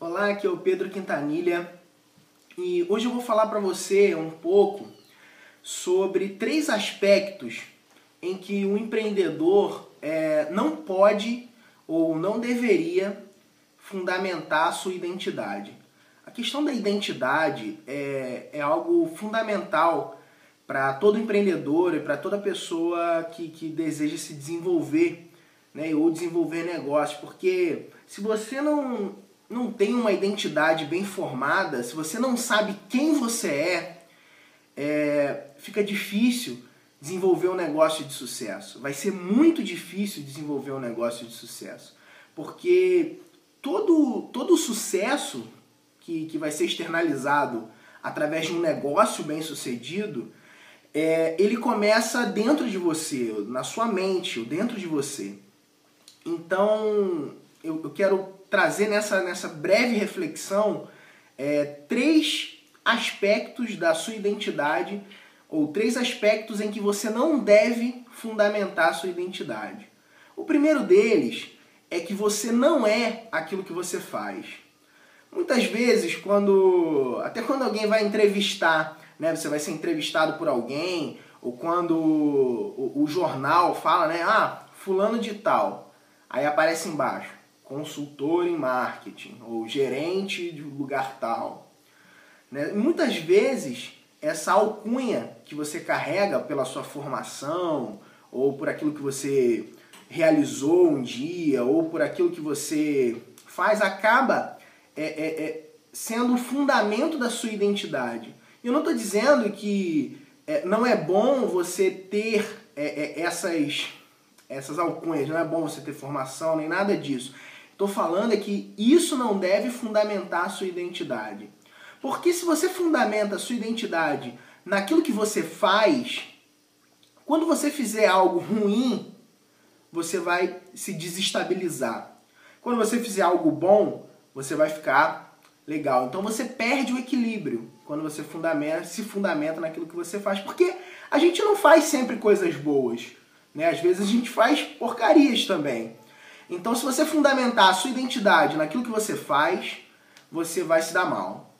Olá, aqui é o Pedro Quintanilha e hoje eu vou falar para você um pouco sobre três aspectos em que o empreendedor é, não pode ou não deveria fundamentar a sua identidade. A questão da identidade é, é algo fundamental para todo empreendedor e para toda pessoa que, que deseja se desenvolver né, ou desenvolver negócio, porque se você não, não tem uma identidade bem formada, se você não sabe quem você é, é fica difícil desenvolver um negócio de sucesso. Vai ser muito difícil desenvolver um negócio de sucesso, porque todo, todo o sucesso que, que vai ser externalizado através de um negócio bem sucedido, é, ele começa dentro de você, na sua mente, dentro de você. Então, eu, eu quero trazer nessa, nessa breve reflexão é, três aspectos da sua identidade, ou três aspectos em que você não deve fundamentar a sua identidade. O primeiro deles é que você não é aquilo que você faz. Muitas vezes, quando até quando alguém vai entrevistar né? Você vai ser entrevistado por alguém, ou quando o, o, jornal fala, né? Ah, fulano de tal. Aí aparece embaixo, consultor em marketing, ou gerente de lugar tal. Né? Muitas vezes, essa alcunha que você carrega pela sua formação, ou por aquilo que você realizou um dia, ou por aquilo que você faz, acaba é, é, é, sendo o fundamento da sua identidade. Eu não estou dizendo que é, não é bom você ter é, é, essas, essas alcunhas, não é bom você ter formação, nem nada disso. Estou falando é que isso não deve fundamentar a sua identidade. Porque se você fundamenta a sua identidade naquilo que você faz, quando você fizer algo ruim, você vai se desestabilizar. Quando você fizer algo bom, você vai ficar legal. Então você perde o equilíbrio quando você fundamenta, se fundamenta naquilo que você faz. Porque a gente não faz sempre coisas boas. Né? Às vezes a gente faz porcarias também. Então, se você fundamentar a sua identidade naquilo que você faz, você vai se dar mal.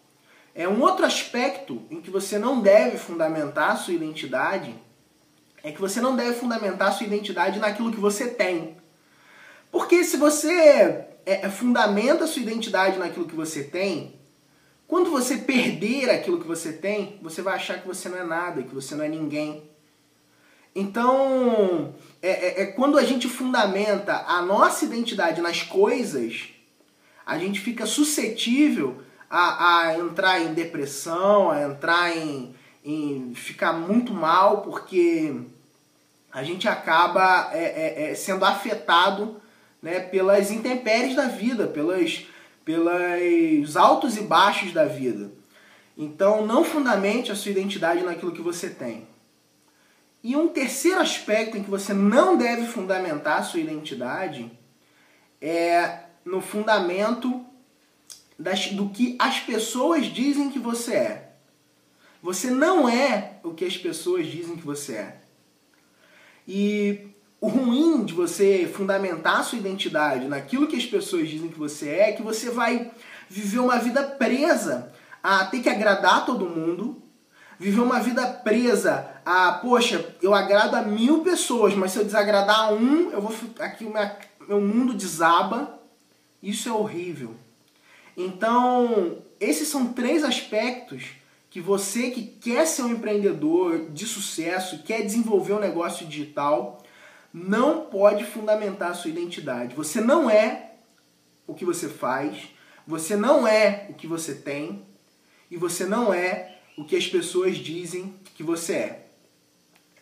É um outro aspecto em que você não deve fundamentar a sua identidade é que você não deve fundamentar a sua identidade naquilo que você tem. Porque se você é, é fundamenta a sua identidade naquilo que você tem, quando você perder aquilo que você tem, você vai achar que você não é nada, que você não é ninguém. Então, é, é, é, quando a gente fundamenta a nossa identidade nas coisas, a gente fica suscetível a, a entrar em depressão, a entrar em, em ficar muito mal, porque a gente acaba é, é, é sendo afetado né, pelas intempéries da vida, pelas pelos altos e baixos da vida. Então, não fundamente a sua identidade naquilo que você tem. E um terceiro aspecto em que você não deve fundamentar a sua identidade é no fundamento das, do que as pessoas dizem que você é. Você não é o que as pessoas dizem que você é. E o ruim de você fundamentar a sua identidade naquilo que as pessoas dizem que você é, é que você vai viver uma vida presa a ter que agradar todo mundo, viver uma vida presa a, poxa, eu agrado a mil pessoas, mas se eu desagradar a um, eu vou aqui minha, meu mundo desaba. Isso é horrível. Então, esses são três aspectos que você que quer ser um empreendedor de sucesso, quer desenvolver um negócio digital, não pode fundamentar a sua identidade. Você não é o que você faz, você não é o que você tem e você não é o que as pessoas dizem que você é.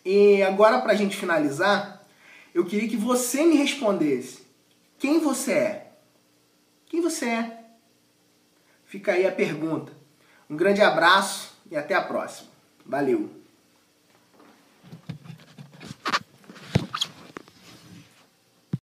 E agora, para a gente finalizar, eu queria que você me respondesse: quem você é? Quem você é? Fica aí a pergunta. Um grande abraço e até a próxima. Valeu!